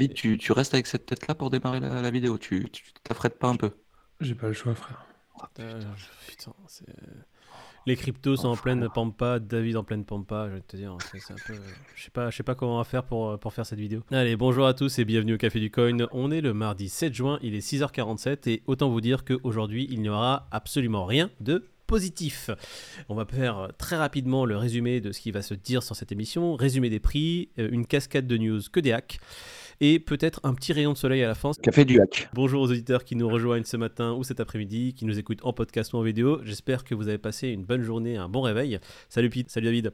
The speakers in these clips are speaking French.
Bit, tu, tu restes avec cette tête-là pour démarrer la, la vidéo. Tu tu t'affrètes pas un peu. J'ai pas le choix, frère. Euh, putain, c'est- Les cryptos sont en pleine pampa, David en pleine pampa, je vais te dire. c'est- c'est un peu- Je sais pas, je sais pas comment on va faire pour, euh, pour faire cette vidéo. Allez, bonjour à tous et bienvenue au Café du Coin. On est le mardi 7 juin, il est 6h47 et autant vous dire qu'aujourd'hui, il n'y aura absolument rien de positif. On va faire euh, très rapidement le résumé de ce qui va se dire sur cette émission, résumé des prix, euh, une cascade de news que des hacks et peut-être un petit rayon de soleil à la fin. Café du hack. Bonjour aux auditeurs qui nous rejoignent ce matin ou cet après-midi, qui nous écoutent en podcast ou en vidéo. J'espère que vous avez passé une bonne journée, un bon réveil. Salut Pete, salut David.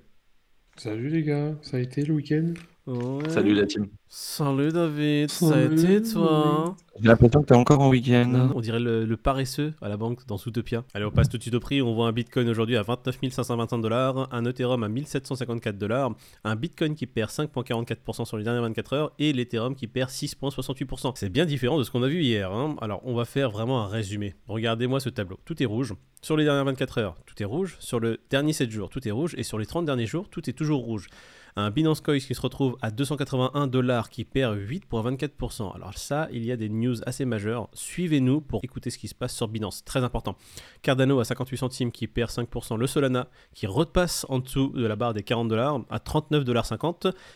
Salut les gars, ça a été le week-end? Ouais. Salut la team. Salut David, ça a Salut, été toi J'ai l'impression que t'es encore en week-end. On dirait le, le paresseux à la banque dans Zootopia. Allez, on passe tout de suite au prix. On voit un Bitcoin aujourd'hui à 29 525 dollars, un Ethereum à 1754 dollars, un Bitcoin qui perd 5,44% sur les dernières 24 heures et l'Ethereum qui perd 6,68%. C'est bien différent de ce qu'on a vu hier. hein. Alors, on va faire vraiment un résumé. Regardez-moi ce tableau. Tout est rouge. Sur les dernières 24 heures, tout est rouge. Sur le dernier 7 jours, tout est rouge. Et sur les 30 derniers jours, tout est toujours rouge un Binance Coin qui se retrouve à 281 dollars qui perd 8,24%. Alors ça, il y a des news assez majeures. Suivez-nous pour écouter ce qui se passe sur Binance. Très important. Cardano à 58 centimes qui perd 5%. Le Solana qui repasse en dessous de la barre des 40 dollars à 39,50 dollars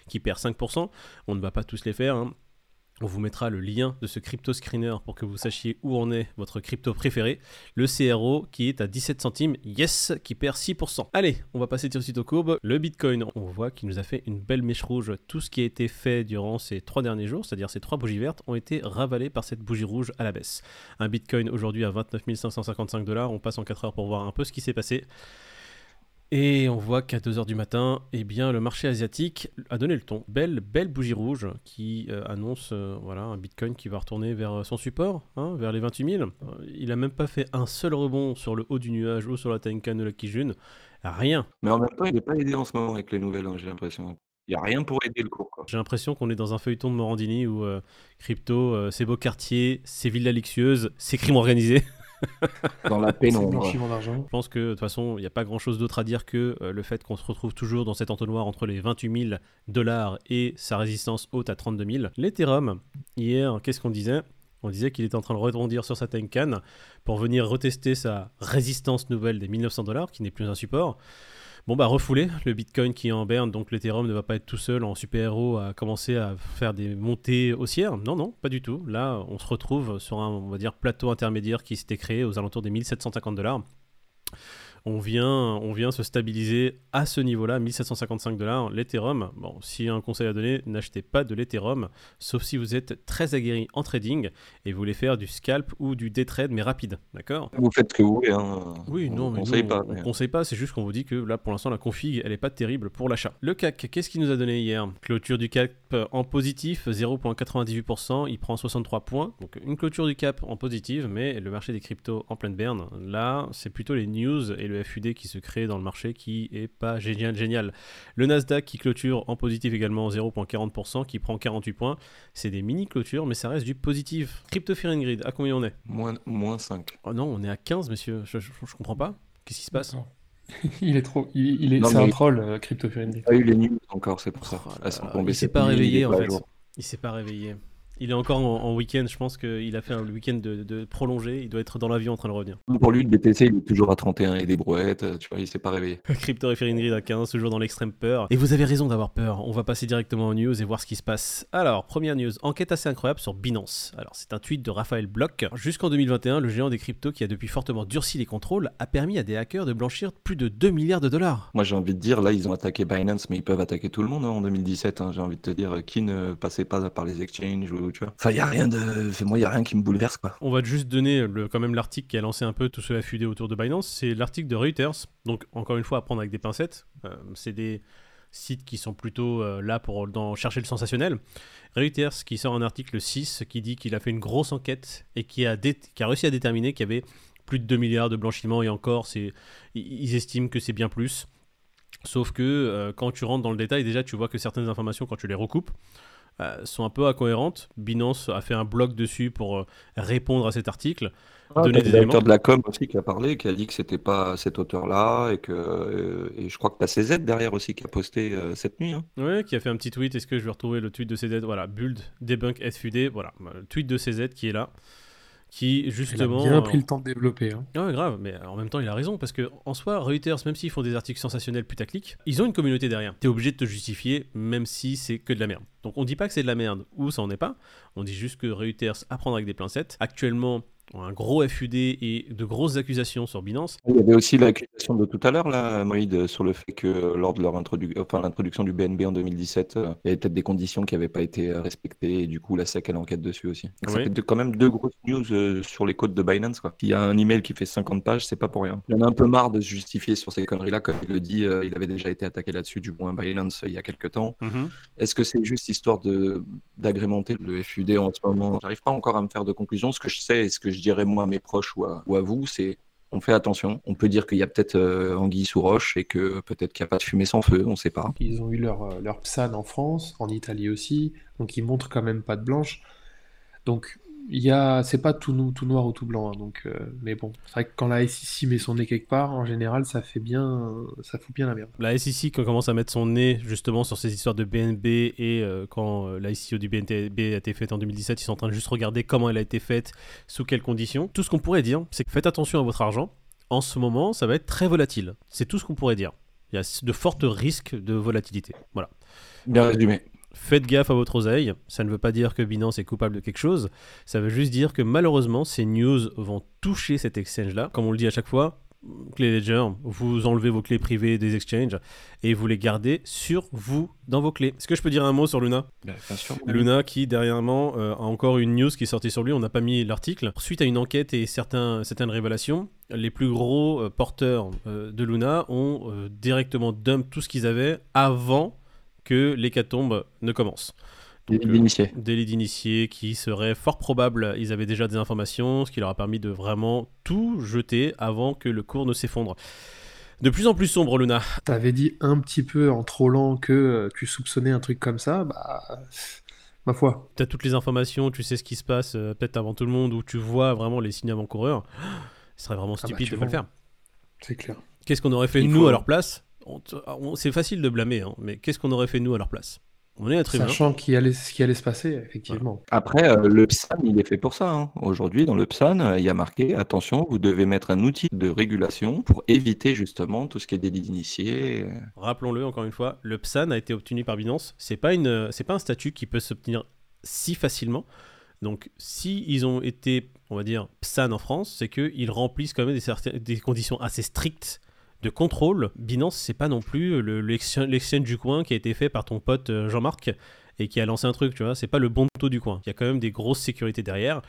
qui perd 5%. On ne va pas tous les faire. hein. On vous mettra le lien de ce crypto screener pour que vous sachiez où en est votre crypto préféré. Le CRO qui est à 17 centimes, yes, qui perd 6%. Allez, on va passer tout de suite aux courbes. Le Bitcoin, on voit qu'il nous a fait une belle mèche rouge. Tout ce qui a été fait durant ces trois derniers jours, c'est-à-dire ces trois bougies vertes, ont été ravalés par cette bougie rouge à la baisse. Un Bitcoin aujourd'hui à 29 555 dollars. On passe en 4 heures pour voir un peu ce qui s'est passé. Et on voit qu'à 2h du matin, eh bien, le marché asiatique a donné le ton. Belle, belle bougie rouge qui euh, annonce euh, voilà, un Bitcoin qui va retourner vers son support, hein, vers les 28 000. Euh, il a même pas fait un seul rebond sur le haut du nuage ou sur la Tenkan ou la Kijun. Rien. Mais en même temps, il n'est pas aidé en ce moment avec les nouvelles, hein, j'ai l'impression. Il n'y a rien pour aider le cours. J'ai l'impression qu'on est dans un feuilleton de Morandini où euh, crypto, euh, c'est beau quartier, c'est villas luxueuses, c'est crime organisé. Dans la pénombre. Je pense que de toute façon, il n'y a pas grand chose d'autre à dire que euh, le fait qu'on se retrouve toujours dans cet entonnoir entre les 28 000 dollars et sa résistance haute à 32 000. L'Ethereum, hier, qu'est-ce qu'on disait? On disait qu'il était en train de rebondir sur sa Tenkan pour venir retester sa résistance nouvelle des 1900 dollars, qui n'est plus un support. Bon bah refoulé, le Bitcoin qui est en berne, donc l'Ethereum ne va pas être tout seul en super-héros à commencer à faire des montées haussières. Non, non, pas du tout. Là, on se retrouve sur un, plateau intermédiaire qui s'était créé aux alentours des 1750 dollars. On vient, on vient se stabiliser à ce niveau-là, 1755 dollars. L'Ethereum, bon, a un conseil à donner, n'achetez pas de l'Ethereum, sauf si vous êtes très aguerri en trading et vous voulez faire du scalp ou du day trade, mais rapide, d'accord? Vous faites ce que vous voulez. Hein. oui, On non, mais conseille pas. on, mais- on conseille pas, c'est juste qu'on vous dit que là, pour l'instant, la config, elle est pas terrible pour l'achat. Le CAC, qu'est-ce qu'il nous a donné hier? Clôture du CAC en positif, 0,98%, il prend 63 points. Donc une clôture du CAP en positive, mais le marché des cryptos en pleine berne. Là, c'est plutôt les news et le FUD qui se créent dans le marché qui est pas génial, génial. Le Nasdaq qui clôture en positif également 0,40%, qui prend 48 points. C'est des mini clôtures, mais ça reste du positif. Crypto Fear and Grid, à combien on est? Moins, moins 5. Oh non, on est à 15, monsieur. Je, je- je comprends pas. Qu'est-ce qui se passe? il est trop. Il, il est, Non, c'est un troll, euh, Crypto pas eu les news encore, c'est pour ça. Oh là Elles sont là, tombées il s'est pas réveillé en fait. jour. Il s'est pas réveillé. Il est encore en, en week-end, je pense qu'il a fait un week-end de, de prolongé, il doit être dans l'avion en train de revenir. Pour lui, le BTC, il est toujours à 31 et des brouettes, euh, tu vois, il s'est pas réveillé. Crypto Referring Grid à 15, toujours dans l'extrême peur. Et vous avez raison d'avoir peur, on va passer directement aux news et voir ce qui se passe. Alors, première news, enquête assez incroyable sur Binance. Alors, c'est un tweet de Raphaël Bloch. Jusqu'en 2021, le géant des cryptos qui a depuis fortement durci les contrôles a permis à des hackers de blanchir plus de 2 milliards de dollars. Moi, j'ai envie de dire, là, ils ont attaqué Binance, mais ils peuvent attaquer tout le monde hein, en 2017. hein, j'ai envie de te dire, qui ne passait pas par les exchanges ou tu vois. Enfin, il y a rien de. Enfin, moi, il y a rien qui me bouleverse, quoi. On va juste donner le- quand même l'article qui a lancé un peu tout ce FUD autour de Binance. C'est l'article de Reuters. Donc, encore une fois, à prendre avec des pincettes. Euh, c'est des sites qui sont plutôt euh, là pour dans- chercher le sensationnel. Reuters qui sort un article 6 qui dit qu'il a fait une grosse enquête et qui a, dé- qui a réussi à déterminer qu'il y avait plus de 2 milliards de blanchiment et encore, c'est, ils estiment que c'est bien plus. Sauf que euh, quand tu rentres dans le détail, déjà tu vois que certaines informations, quand tu les recoupes, sont un peu incohérentes. Binance a fait un blog dessus pour euh, répondre à cet article. Ah, donner des éléments. de la com aussi qui a parlé, qui a dit que c'était pas cet auteur-là et que euh, et je crois que t'as CZ derrière aussi qui a posté euh, cette nuit. hein. Ouais, qui a fait un petit tweet. Est-ce que je vais retrouver le tweet de CZ Voilà, Build, Debunk, SFUD. Voilà, le tweet de CZ qui est là. Qui Il a justement. bien pris le temps de développer. hein. Ouais, grave, mais en même temps, il a raison, parce que en soi, Reuters, même s'ils font des articles sensationnels putaclic, ils ont une communauté derrière. T'es obligé de te justifier, même si c'est que de la merde. Donc on dit pas que c'est de la merde, ou ça en est pas, on dit juste que Reuters apprendre avec des pincettes. Actuellement, un gros FUD et de grosses accusations sur Binance. Il y avait aussi l'accusation de tout à l'heure, là, Moïd, sur le fait que lors de leur introdu- enfin, l'introduction du BNB en 2017, euh, il y avait peut-être des conditions qui n'avaient pas été euh, respectées et du coup la SEC elle enquête dessus aussi. Donc, Ça Oui. fait deux- quand même deux grosses news euh, sur les côtes de Binance. Quoi. S'il y a un email qui fait 50 pages, c'est pas pour rien. Il en a un peu marre de se justifier sur ces conneries-là, comme il le dit, il avait déjà été attaqué là-dessus, du moins Binance, il y a quelques temps. Est-ce que c'est juste histoire de d'agrémenter le FUD en ce moment? J'arrive pas encore à me faire de conclusion. Ce que je sais et ce que je dirais moi à mes proches ou à, ou à vous, c'est on fait attention. On peut dire qu'il y a peut-être euh, anguille sous roche et que peut-être qu'il n'y a pas de fumée sans feu, on sait pas. Ils ont eu leur, euh, leur en France, en Italie aussi, donc ils montrent quand même pas de blanche. Donc il y a, c'est pas tout, noir ou tout blanc, hein, donc, euh, mais bon, c'est vrai que quand la SEC met son nez quelque part, en général, ça fait bien, ça fout bien la merde. La SEC, quand commence à mettre son nez justement sur ces histoires de BNB et euh, quand euh, la ICO du BNB a été faite en 2017, ils sont en train de juste regarder comment elle a été faite, sous quelles conditions. Tout ce qu'on pourrait dire, c'est que faites attention à votre argent. En ce moment, ça va être très volatile. C'est tout ce qu'on pourrait dire. Il y a de fortes risques de volatilité. Voilà. Bien résumé. Faites gaffe à votre oseille. Ça ne veut pas dire que Binance est coupable de quelque chose. Ça veut juste dire que malheureusement, ces news vont toucher cet exchange-là. Comme on le dit à chaque fois, clé Ledger, vous enlevez vos clés privées des exchanges et vous les gardez sur vous, dans vos clés. Est-ce que je peux dire un mot sur Luna? Bien sûr. Luna qui dernièrement euh, a encore une news qui est sortie sur lui, on n'a pas mis l'article. Suite à une enquête et certains, certaines révélations, les plus gros euh, porteurs euh, de Luna ont directement dump tout ce qu'ils avaient avant que l'hécatombe ne commence. Donc, euh, délit d'initié qui serait fort probable, ils avaient déjà des informations, ce qui leur a permis de vraiment tout jeter avant que le cours ne s'effondre. De plus en plus sombre, Luna. T'avais dit un petit peu en trollant que euh, tu soupçonnais un truc comme ça, bah, ma foi, tu as toutes les informations, tu sais ce qui se passe euh, peut-être avant tout le monde, ou tu vois vraiment les signes avant-coureurs, ce serait vraiment bah, stupide tu de pas le faire. c'est clair. Qu'est-ce qu'on aurait fait Il nous faut- à leur place? C'est facile de blâmer, hein, mais qu'est-ce qu'on aurait fait nous à leur place? On est humain. Sachant qu'il allait, ce qui allait se passer, effectivement. Après, euh, le PSAN, il est fait pour ça. hein. Aujourd'hui, dans le PSAN, euh, il y a marqué attention, vous devez mettre un outil de régulation pour éviter justement tout ce qui est délit d'initié. euh. Rappelons-le encore une fois, le PSAN a été obtenu par Binance. C'est pas une, c'est pas un statut qui peut s'obtenir si facilement. Donc, si ils ont été, on va dire, PSAN en France, c'est qu'ils remplissent quand même des conditions assez strictes de contrôle. Binance, c'est pas non plus le- l'exchange l'exchange du coin qui a été fait par ton pote euh, Jean-Marc et qui a lancé un truc, tu vois. C'est pas le bon taux du coin. Il y a quand même des grosses sécurités derrière.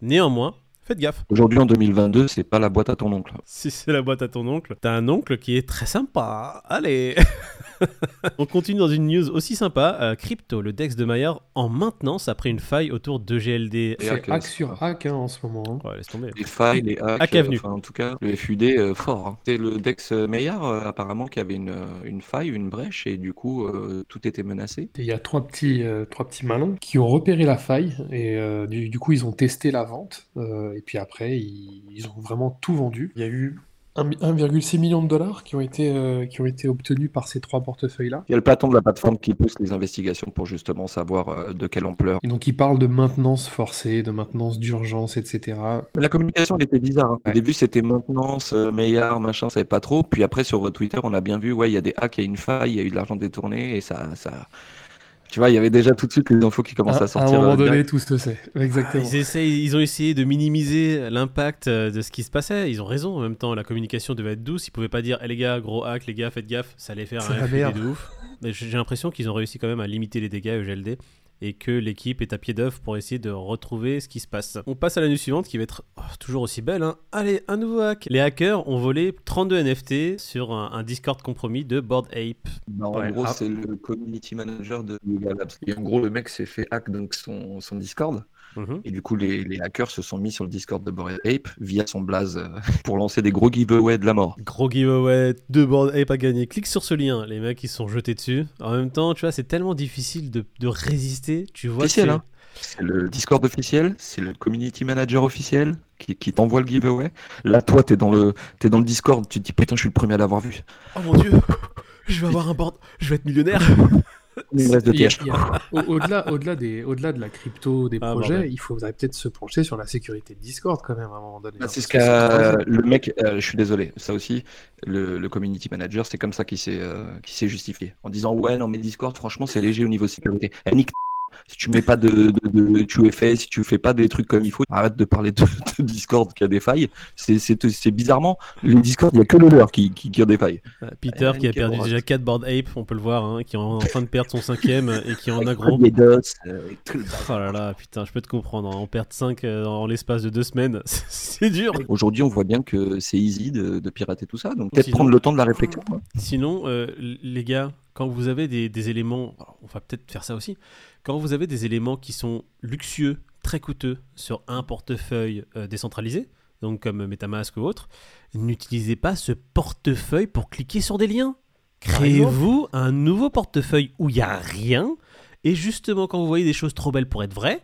Néanmoins, faites gaffe. Aujourd'hui, en 2022, c'est pas la boîte à ton oncle. Si c'est la boîte à ton oncle, t'as un oncle qui est très sympa. Allez On continue dans une news aussi sympa. Euh, Crypto, le DEX de Maillard, en maintenance après une faille autour de GLD. C'est hack, hack euh, sur hack hein, en ce moment. hein. Ouais, laisse tomber. Les failles, les hacks, Hack euh, Avenue. enfin, en tout cas, le FUD euh, fort. hein. C'est le Dex Meillard, euh, apparemment, qui avait une, une faille, une brèche, et du coup, euh, tout était menacé. Il y a trois petits, euh, trois petits malins qui ont repéré la faille et euh, du, du coup ils ont testé la vente euh, et puis après ils, ils ont vraiment tout vendu. Il y a eu un- 1,6 million de dollars qui ont été, euh, qui ont été obtenus par ces trois portefeuilles-là. Il y a le patron de la plateforme qui pousse les investigations pour justement savoir euh, de quelle ampleur. Et donc ils parlent de maintenance forcée, de maintenance d'urgence, etc. La communication, elle était bizarre. hein. Au début, c'était maintenance, euh, Meillard, machin, on savait pas trop. Puis après, sur Twitter, on a bien vu, ouais, il y a des hacks, il y a une faille, il y a eu de l'argent détourné, et ça, ça... Tu vois, il y avait déjà tout de suite les infos qui commencent À, à sortir. à un moment euh, donné, direct. tout se sait. Exactement. Ils, essayent- ils ont essayé de minimiser l'impact euh, de ce qui se passait. Ils ont raison. En même temps, la communication devait être douce. Ils pouvaient pas dire Eh les gars, gros hack, les gars, faites gaffe. Ça allait faire un merde. de ouf. Mais j'ai j'ai l'impression qu'ils ont réussi quand même à limiter les dégâts au GLD et que l'équipe est à pied d'œuvre pour essayer de retrouver ce qui se passe. On passe à la news suivante qui va être oh, toujours aussi belle. hein. Allez, un nouveau hack. Les hackers ont volé 32 NFT sur un, un Discord compromis de Bored Ape. En gros, ah. c'est le community manager de Labs. Et en gros, le mec s'est fait hack donc son, son Discord. Mhm. Et du coup, les, hackers se sont mis sur le Discord de Bored Ape via son blaze euh, pour lancer des gros giveaways de la mort. Gros giveaway, de Bored Ape à gagner. Clique sur ce lien, les mecs ils sont jetés dessus. En même temps, tu vois, c'est tellement difficile de, résister. Tu vois, c'est hein. C'est le Discord officiel, c'est le community manager officiel qui, t'envoie le giveaway. Là, toi, t'es dans le es dans le Discord, tu te dis putain, je suis le premier à l'avoir vu. Oh mon dieu, je vais avoir un board, je vais être millionnaire. Au-delà au des, au -delà de la crypto, des ah, projets, il faudrait peut-être se pencher sur la sécurité de Discord quand même à un moment donné. Bah, c'est ce qu'a le mec, euh, je suis désolé, ça aussi, le, community manager, c'est comme ça qu'il s'est euh, s'est justifié. En disant, ouais, non, mais Discord, franchement, c'est léger au niveau sécurité. Eh, si tu mets pas de, de, de si tu fais pas des trucs comme il faut, arrête de parler de, Discord qui a des failles. C'est bizarrement, le Discord, il n'y a que le leur qui, qui, a des failles. Peter qui a perdu déjà 4 board ape, on peut le voir, hein, qui est en train de perdre son cinquième et qui en a gros. Euh, oh là là, putain, je peux te comprendre. En hein. perdre 5 euh, en l'espace de 2 semaines, c'est dur. Aujourd'hui, on voit bien que c'est easy de, pirater tout ça, donc peut-être prendre le temps de la réflexion. Sinon, euh, les gars, quand vous avez des, des éléments, on va peut-être faire ça aussi quand vous avez des éléments qui sont luxueux, très coûteux sur un portefeuille euh, décentralisé, donc comme Metamask ou autre, n'utilisez pas ce portefeuille pour cliquer sur des liens. Créez-vous un nouveau portefeuille où il n'y a rien. Et justement, quand vous voyez des choses trop belles pour être vraies,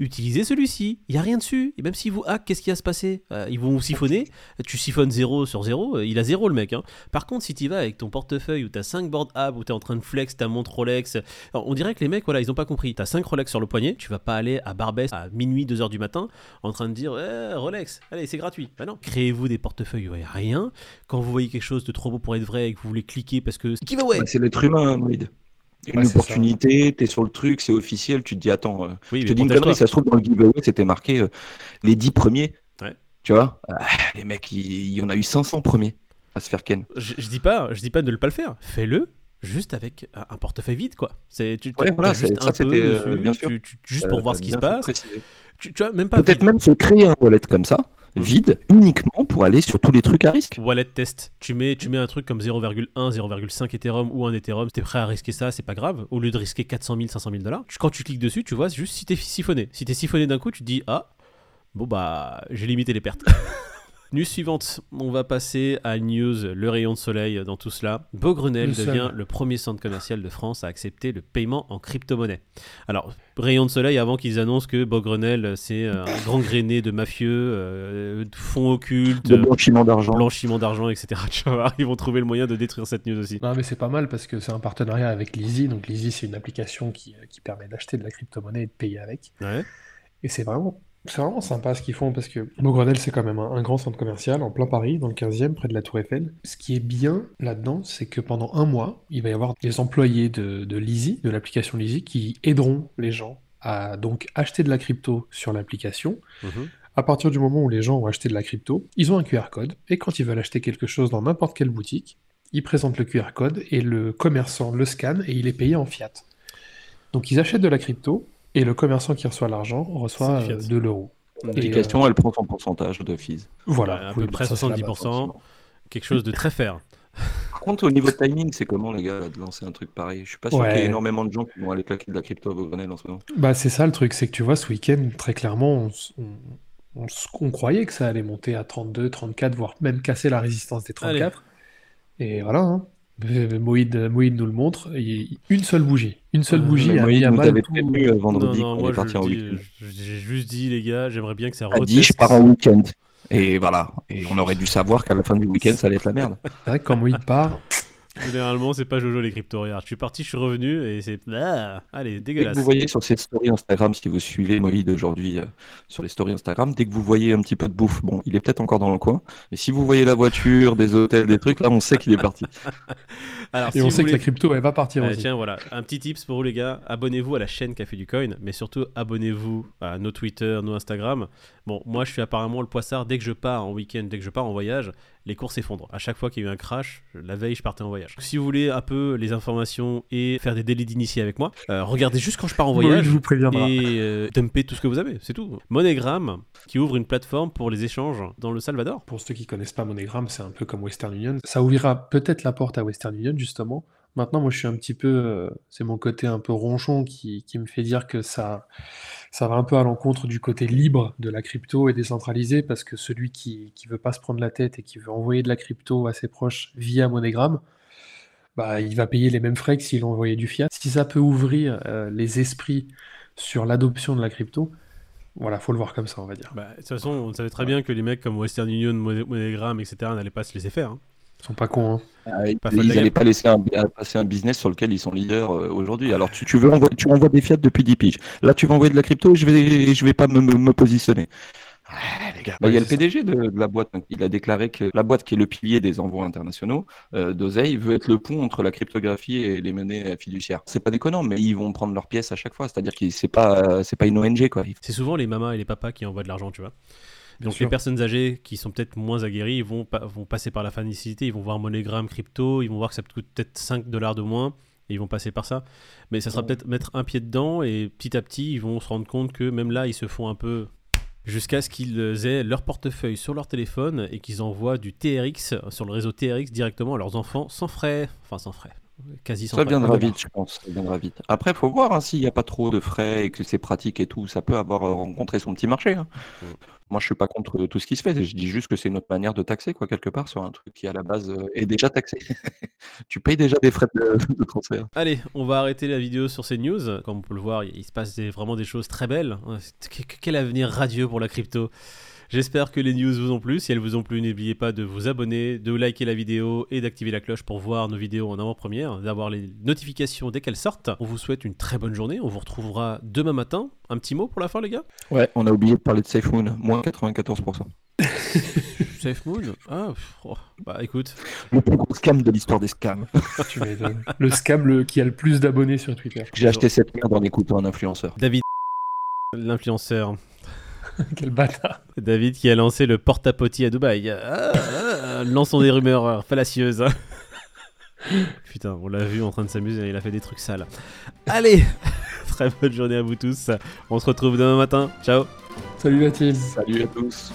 utilisez celui-ci. Il n'y a rien dessus. Et même si vous hack, qu'est-ce qui va se passer? Euh, Ils vont vous siphonner. Tu siphonnes 0 sur 0. Euh, il a 0 le mec. Hein. Par contre, si tu vas avec ton portefeuille où tu as 5 board apps, où tu es en train de flex ta montre Rolex, on dirait que les mecs, voilà, ils n'ont pas compris. Tu as 5 Rolex sur le poignet. Tu vas pas aller à Barbès à minuit, 2h du matin en train de dire eh, Rolex, allez, c'est gratuit. Bah non. Créez-vous des portefeuilles où il n'y a rien. Quand vous voyez quelque chose de trop beau pour être vrai et que vous voulez cliquer parce que. Qui va ouais C'est l'être humain, Moïd une opportunité, tu es sur le truc, c'est officiel, tu te dis attends, euh, je te dis une connerie, ça se trouve dans le giveaway, c'était marqué euh, les 10 premiers. Tu vois? Ah, Les mecs, il y, en a eu 500 premiers à se faire ken. Je, je, dis pas, je dis pas de ne pas le faire. Fais-le juste avec un portefeuille vide quoi. C'est tu voilà, juste un peu euh, bien juste pour voir ce qui se passe. Tu, tu vois, même pas peut-être même se créer un wallet comme ça vide uniquement pour aller sur tous les trucs à risque. Wallet test. Tu mets, tu mets un truc comme 0,1, 0,5 Ethereum ou un Ethereum, t'es prêt à risquer ça, c'est pas grave. Au lieu de risquer 400 000, 500 000 dollars, quand tu cliques dessus, tu vois juste si t'es siphonné. Si t'es siphonné d'un coup, tu te dis ah, bon bah, j'ai limité les pertes. News suivante, on va passer à news, le rayon de soleil dans tout cela. Beaugrenelle devient le premier centre commercial de France à accepter le paiement en crypto-monnaie. Alors, rayon de soleil avant qu'ils annoncent que Beaugrenelle, c'est un grand grainé de mafieux, euh, de fonds occultes, de blanchiment d'argent, blanchiment d'argent, etc. ils vont trouver le moyen de détruire cette news aussi. Non, mais c'est pas mal parce que c'est un partenariat avec Lizzy. Donc, Lizzy, c'est une application qui, euh, qui permet d'acheter de la crypto-monnaie et de payer avec. Ouais. Et c'est vraiment c'est vraiment sympa ce qu'ils font parce que Beaugrenelle, c'est quand même un, grand centre commercial en plein Paris, dans le 15e, près de la Tour Eiffel. Ce qui est bien là-dedans, c'est que pendant un mois, il va y avoir des employés de, de Lizzy, de l'application Lizzy, qui aideront les gens à donc acheter de la crypto sur l'application. Mhm. À partir du moment où les gens ont acheté de la crypto, ils ont un QR code et quand ils veulent acheter quelque chose dans n'importe quelle boutique, ils présentent le QR code et le commerçant le scanne et il est payé en fiat. Donc ils achètent de la crypto, et le commerçant qui reçoit l'argent reçoit 2 euh, l'euro. L'application, elle prend son pourcentage de fees. Voilà, à peu près 70%, quelque chose de très fair. Par contre, au niveau de timing, c'est comment, les gars, de lancer un truc pareil? Je suis pas sûr qu'il y ait énormément de gens qui vont aller claquer de la crypto à Grenelle en ce moment. Bah, c'est ça le truc, c'est que tu vois, ce week-end, très clairement, on, croyait que ça allait monter à 32, 34, voire même casser la résistance des 34. Et voilà, hein. Moïd, nous le montre, une seule bougie. Une seule bougie a, Moïd nous avait prévenu euh, vendredi qu'on est parti en week-end. J'ai juste dit, les gars, j'aimerais bien que ça reteste. dit, je pars en week-end. Et voilà. Et on aurait dû savoir qu'à la fin du week-end, ça allait être la merde. C'est vrai que quand Moïd part, Généralement, c'est pas Jojo les crypto Je suis parti, je suis revenu et c'est. Ah, allez, dégueulasse. vous voyez sur cette story Instagram, si vous suivez Moïd aujourd'hui euh, sur les stories Instagram, dès que vous voyez un petit peu de bouffe, bon, il est peut-être encore dans le coin, mais si vous voyez la voiture, des hôtels, des trucs, là, on sait qu'il est parti. Alors, et on sait que la crypto, elle va partir aussi. Tiens, voilà, un petit tips pour vous, les gars. Abonnez-vous à la chaîne Café du Coin, mais surtout, abonnez-vous à nos Twitter, nos Instagram. Bon, moi, je suis apparemment le poissard. Dès que je pars en week-end, dès que je pars en voyage, les cours s'effondrent. À chaque fois qu'il y a eu un crash, la veille, je partais en voyage. Si vous voulez un peu les informations et faire des délits d'initié avec moi, euh, regardez juste quand je pars en voyage. je vous préviendrai. Et euh, dumper tout ce que vous avez, c'est tout. Monogram, qui ouvre une plateforme pour les échanges dans le Salvador. Pour ceux qui connaissent pas Monogram, c'est un peu comme Western Union. Ça ouvrira peut-être la porte à Western Union, justement. Maintenant, moi, je suis un petit peu. Euh, c'est mon côté un peu ronchon qui, qui me fait dire que ça ça va un peu à l'encontre du côté libre de la crypto et décentralisé, parce que celui qui ne veut pas se prendre la tête et qui veut envoyer de la crypto à ses proches via MoneyGram, bah, il va payer les mêmes frais que s'il envoyait du fiat. Si ça peut ouvrir euh, les esprits sur l'adoption de la crypto, voilà, faut le voir comme ça, on va dire. Bah, de toute façon, on savait très bien que les mecs comme Western Union, MoneyGram, etc., n'allaient pas se laisser faire. Hein. Ils sont pas cons. Hein. Ah, ils n'allaient pas laisser un, passer un business sur lequel ils sont leaders euh, aujourd'hui. Alors tu, tu, veux envoyer, tu envoies des fiat depuis 10 piges. Là, tu vas envoyer de la crypto, je vais, je vais pas me, me, positionner. Bah, il y a le PDG de, la boîte. il a déclaré que la boîte qui est le pilier des envois internationaux euh, d'oseille veut être le pont entre la cryptographie et les monnaies fiduciaires. C'est pas déconnant, mais ils vont prendre leur pièce à chaque fois. C'est-à-dire que c'est pas, c'est pas une ONG quoi. C'est souvent les mamas et les papas qui envoient de l'argent, tu vois. Donc les personnes âgées qui sont peut-être moins aguerries, ils vont, vont passer par la facilité, ils vont voir MoneyGram, crypto, ils vont voir que ça coûte peut-être 5 dollars de moins, et ils vont passer par ça. Mais ça sera peut-être mettre un pied dedans, et petit à petit, ils vont se rendre compte que même là, ils se font un peu jusqu'à ce qu'ils aient leur portefeuille sur leur téléphone et qu'ils envoient du TRX sur le réseau TRX directement à leurs enfants sans frais. Enfin, sans frais. Quasi sans ça viendra vite, je pense. Ça viendra vite. Après, il faut voir hein, s'il n'y a pas trop de frais et que c'est pratique et tout. Ça peut avoir rencontré son petit marché. Hein. Mm. Moi, je suis pas contre tout ce qui se fait. Je dis juste que c'est une autre manière de taxer, quoi, quelque part, sur un truc qui, à la base, euh, est déjà taxé. tu payes déjà des frais de, transfert. Allez, on va arrêter la vidéo sur ces news. Comme on peut le voir, il se passe vraiment des choses très belles. Quel avenir radieux pour la crypto? J'espère que les news vous ont plu. Si elles vous ont plu, n'oubliez pas de vous abonner, de liker la vidéo et d'activer la cloche pour voir nos vidéos en avant-première, d'avoir les notifications dès qu'elles sortent. On vous souhaite une très bonne journée. On vous retrouvera demain matin. Un petit mot pour la fin, les gars? Ouais, on a oublié de parler de SafeMoon, moins 94%. SafeMoon Ah, oh, bah écoute. Le plus gros scam de l'histoire des scams. le scam qui a le plus d'abonnés sur Twitter. J'ai acheté cette merde en écoutant un influenceur. David, l'influenceur. Quel bâtard. David qui a lancé le porte-à-potty à Dubaï. Ah, ah, lançons des rumeurs fallacieuses. Putain, on l'a vu en train de s'amuser, il a fait des trucs sales. Allez, très bonne journée à vous tous. On se retrouve demain matin. Ciao. Salut Mathilde. Salut à tous.